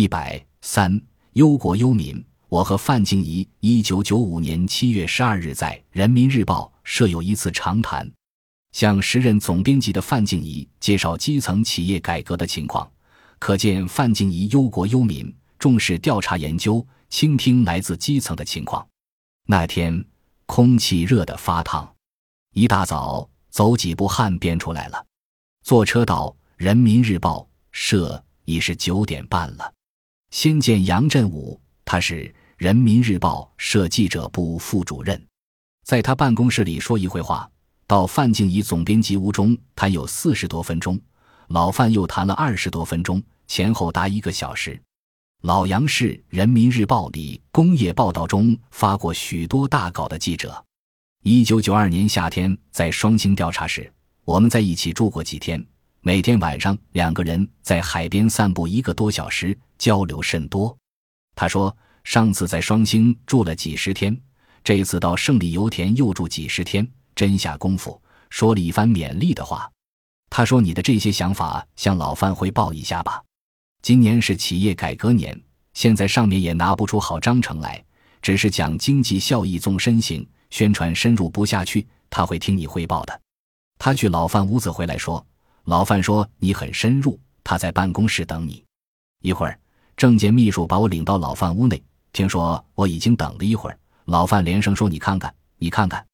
一百三，忧国忧民。我和范静怡，一九九五年七月十二日在《人民日报》设有一次长谈，向时任总编辑的范静怡介绍基层企业改革的情况，可见范静怡忧国忧民，重视调查研究，倾听来自基层的情况。那天空气热得发烫，一大早走几步汗便出来了。坐车到《人民日报》社已是九点半了。先见杨振武，他是《人民日报》社记者部副主任，在他办公室里说一会话。到范静怡总编辑屋中谈有四十多分钟，老范又谈了二十多分钟，前后达一个小时。老杨是《人民日报》里工业报道中发过许多大稿的记者。一九九二年夏天在双星调查时，我们在一起住过几天，每天晚上两个人在海边散步一个多小时，交流甚多。他说，上次在双星住了几十天，这次到胜利油田又住几十天。真下功夫，说了一番勉励的话。他说：“你的这些想法向老范汇报一下吧。今年是企业改革年，现在上面也拿不出好章程来，只是讲经济效益纵深型，宣传深入不下去。他会听你汇报的。”他去老范屋子回来说：“老范说你很深入，他在办公室等你。一会儿，政见秘书把我领到老范屋内，听说我已经等了一会儿。老范连声说：‘你看看，你看看。’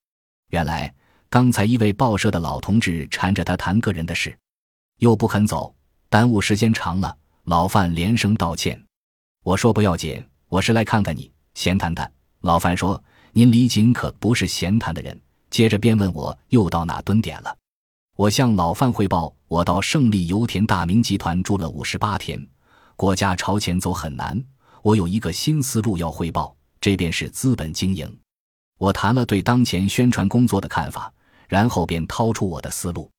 原来刚才一位报社的老同志缠着他谈个人的事，又不肯走，耽误时间长了。老范连声道歉。我说不要紧，我是来看看你，闲谈谈。老范说：“您李锦可不是闲谈的人。”接着便问我又到哪蹲点了。我向老范汇报，我到胜利油田大明集团住了五十八天，国家朝前走很难。我有一个新思路要汇报，这便是资本经营。我谈了对当前宣传工作的看法，然后便掏出我的思路。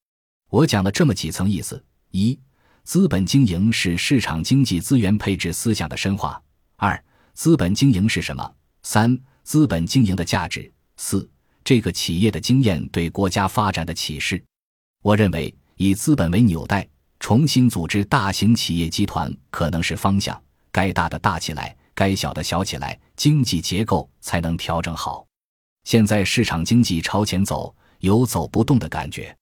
我讲了这么几层意思：一、资本经营是市场经济资源配置思想的深化；二、资本经营是什么；三、资本经营的价值；四、这个企业的经验对国家发展的启示。我认为，以资本为纽带，重新组织大型企业集团可能是方向。该大的大起来，该小的小起来，经济结构才能调整好。现在市场经济朝前走，有走不动的感觉。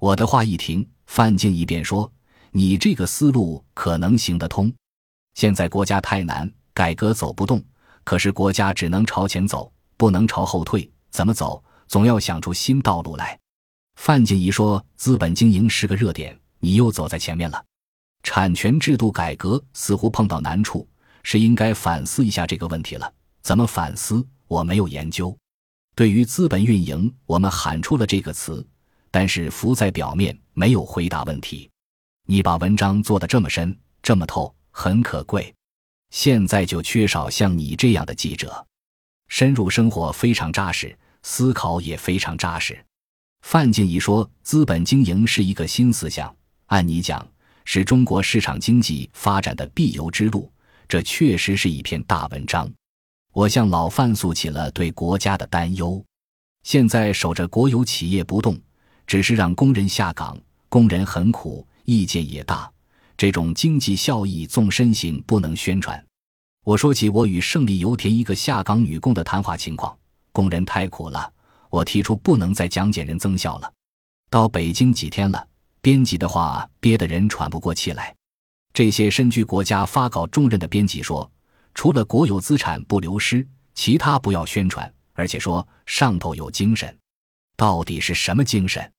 我的话一停，范进一便说：“你这个思路可能行得通。现在国家太难，改革走不动，可是国家只能朝前走，不能朝后退。怎么走？总要想出新道路来。”范静怡说：“资本经营是个热点，你又走在前面了。产权制度改革似乎碰到难处，是应该反思一下这个问题了。怎么反思？我没有研究。”对于资本运营，我们喊出了这个词，但是浮在表面，没有回答问题。你把文章做得这么深，这么透，很可贵。现在就缺少像你这样的记者，深入生活非常扎实，思考也非常扎实。范进一说：“资本经营是一个新思想，按你讲，是中国市场经济发展的必由之路。这确实是一篇大文章。”我向老范诉起了对国家的担忧。现在守着国有企业不动，只是让工人下岗，工人很苦，意见也大。这种经济效益纵深型不能宣传。我说起我与胜利油田一个下岗女工的谈话情况，工人太苦了，我提出不能再讲减人增效了。到北京几天了，编辑的话憋得人喘不过气来。这些身居国家发稿重任的编辑说。除了国有资产不流失，其他不要宣传。而且说上头有精神，到底是什么精神？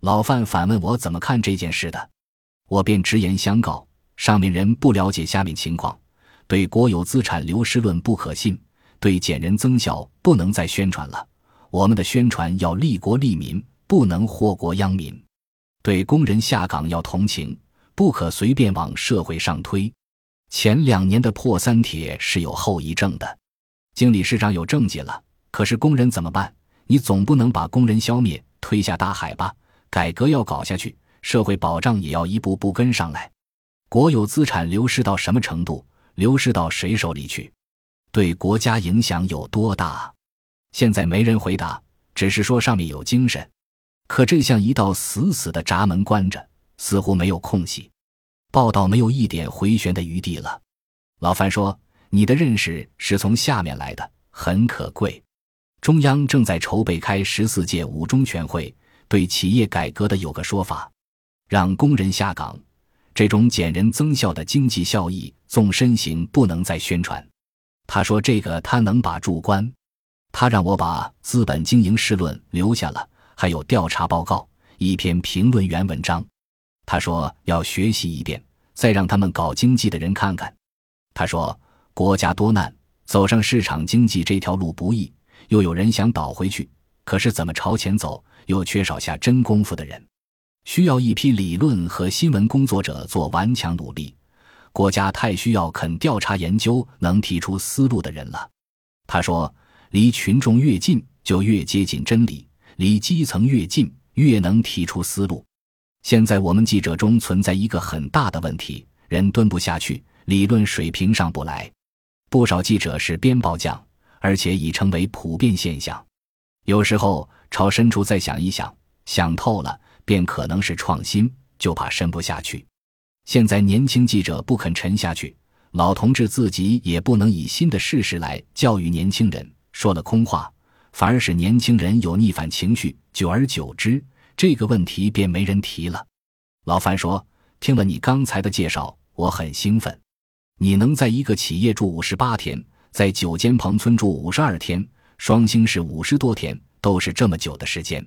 老范反问我怎么看这件事的，我便直言相告：上面人不了解下面情况，对国有资产流失论不可信，对减人增效不能再宣传了。我们的宣传要利国利民，不能祸国殃民。对工人下岗要同情，不可随便往社会上推。前两年的破三铁是有后遗症的，经理市长有政绩了，可是工人怎么办？你总不能把工人消灭，推下大海吧？改革要搞下去，社会保障也要一步步跟上来。国有资产流失到什么程度？流失到谁手里去？对国家影响有多大？现在没人回答，只是说上面有精神，可这像一道死死的闸门关着，似乎没有空隙。报道没有一点回旋的余地了。老范说：“你的认识是从下面来的，很可贵。中央正在筹备开十四届五中全会，对企业改革的有个说法，让工人下岗，这种减人增效的经济效益，纵身型不能再宣传。”他说：“这个他能把住关。”他让我把《资本经营试论》留下了，还有调查报告一篇评论员文章。他说要学习一遍，再让他们搞经济的人看看。他说国家多难，走上市场经济这条路不易，又有人想倒回去，可是怎么朝前走，又缺少下真功夫的人，需要一批理论和新闻工作者做顽强努力。国家太需要肯调查研究、能提出思路的人了。他说。离群众越近，就越接近真理；离基层越近，越能提出思路。现在我们记者中存在一个很大的问题：人蹲不下去，理论水平上不来。不少记者是编报匠，而且已成为普遍现象。有时候朝深处再想一想，想透了，便可能是创新，就怕深不下去。现在年轻记者不肯沉下去，老同志自己也不能以新的事实来教育年轻人。说了空话，反而使年轻人有逆反情绪。久而久之，这个问题便没人提了。老范说：“听了你刚才的介绍，我很兴奋。你能在一个企业住五十八天，在九间棚村住五十二天，双星是五十多天，都是这么久的时间，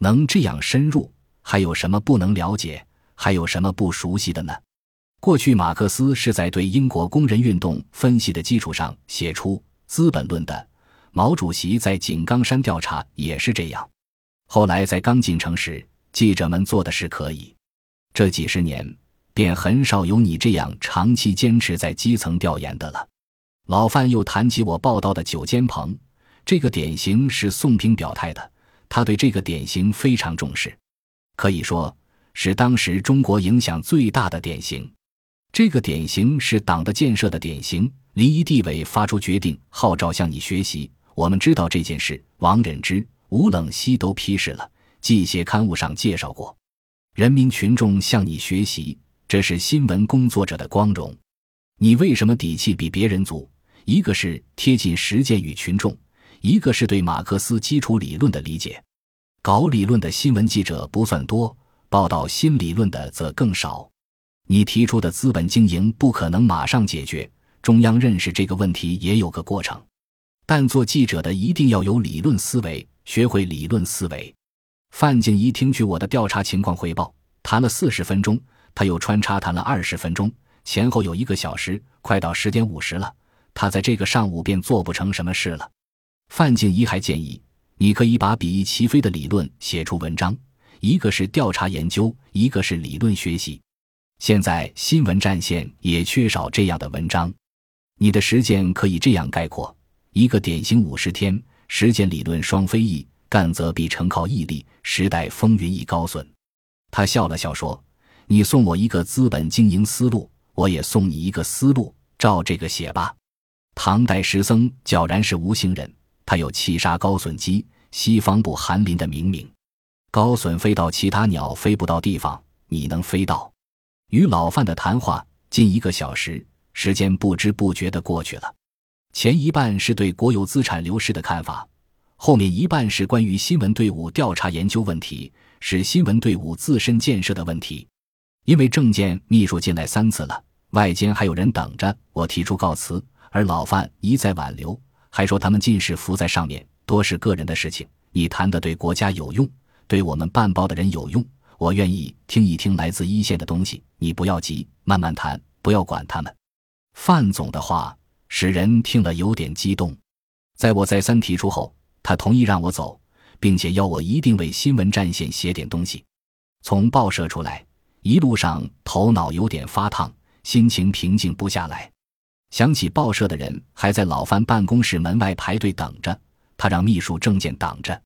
能这样深入，还有什么不能了解？还有什么不熟悉的呢？”过去，马克思是在对英国工人运动分析的基础上写出《资本论》的。毛主席在井冈山调查也是这样，后来在刚进城时，记者们做的是可以。这几十年，便很少有你这样长期坚持在基层调研的了。老范又谈起我报道的九间棚，这个典型是宋平表态的，他对这个典型非常重视，可以说是当时中国影响最大的典型。这个典型是党的建设的典型。离异地委发出决定，号召向你学习。我们知道这件事，王忍之、吴冷西都批示了，记协刊物上介绍过。人民群众向你学习，这是新闻工作者的光荣。你为什么底气比别人足？一个是贴近实践与群众，一个是对马克思基础理论的理解。搞理论的新闻记者不算多，报道新理论的则更少。你提出的资本经营不可能马上解决，中央认识这个问题也有个过程。但做记者的一定要有理论思维，学会理论思维。范静怡听取我的调查情况汇报，谈了四十分钟，他又穿插谈了二十分钟，前后有一个小时，快到十点五十了。他在这个上午便做不成什么事了。范静怡还建议，你可以把比翼齐飞的理论写出文章，一个是调查研究，一个是理论学习。现在新闻战线也缺少这样的文章，你的实践可以这样概括。一个典型五十天实践理论双飞翼，干则必成靠毅力，时代风云亦高损。他笑了笑说：“你送我一个资本经营思路，我也送你一个思路，照这个写吧。”唐代石僧皎然是无形人，他有气杀高隼鸡，西方不寒林的明名。高隼飞到其他鸟飞不到地方，你能飞到？与老范的谈话近一个小时，时间不知不觉的过去了。前一半是对国有资产流失的看法，后面一半是关于新闻队伍调查研究问题，是新闻队伍自身建设的问题。因为证件秘书进来三次了，外间还有人等着我提出告辞，而老范一再挽留，还说他们尽是浮在上面，多是个人的事情。你谈的对国家有用，对我们办报的人有用，我愿意听一听来自一线的东西。你不要急，慢慢谈，不要管他们。范总的话。使人听了有点激动，在我再三提出后，他同意让我走，并且要我一定为新闻战线写点东西。从报社出来，一路上头脑有点发烫，心情平静不下来。想起报社的人还在老范办公室门外排队等着，他让秘书证件挡着。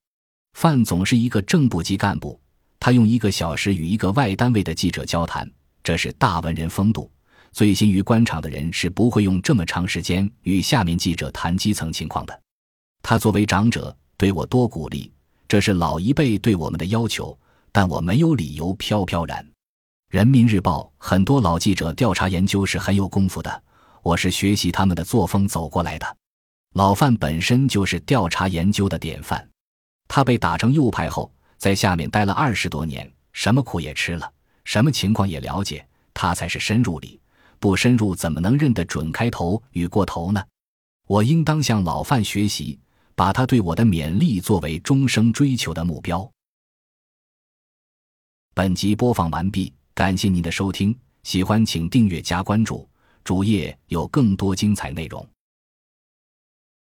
范总是一个正部级干部，他用一个小时与一个外单位的记者交谈，这是大文人风度。最新于官场的人是不会用这么长时间与下面记者谈基层情况的。他作为长者对我多鼓励，这是老一辈对我们的要求，但我没有理由飘飘然。人民日报很多老记者调查研究是很有功夫的，我是学习他们的作风走过来的。老范本身就是调查研究的典范，他被打成右派后，在下面待了二十多年，什么苦也吃了，什么情况也了解，他才是深入里。不深入，怎么能认得准开头与过头呢？我应当向老范学习，把他对我的勉励作为终生追求的目标。本集播放完毕，感谢您的收听，喜欢请订阅加关注，主页有更多精彩内容。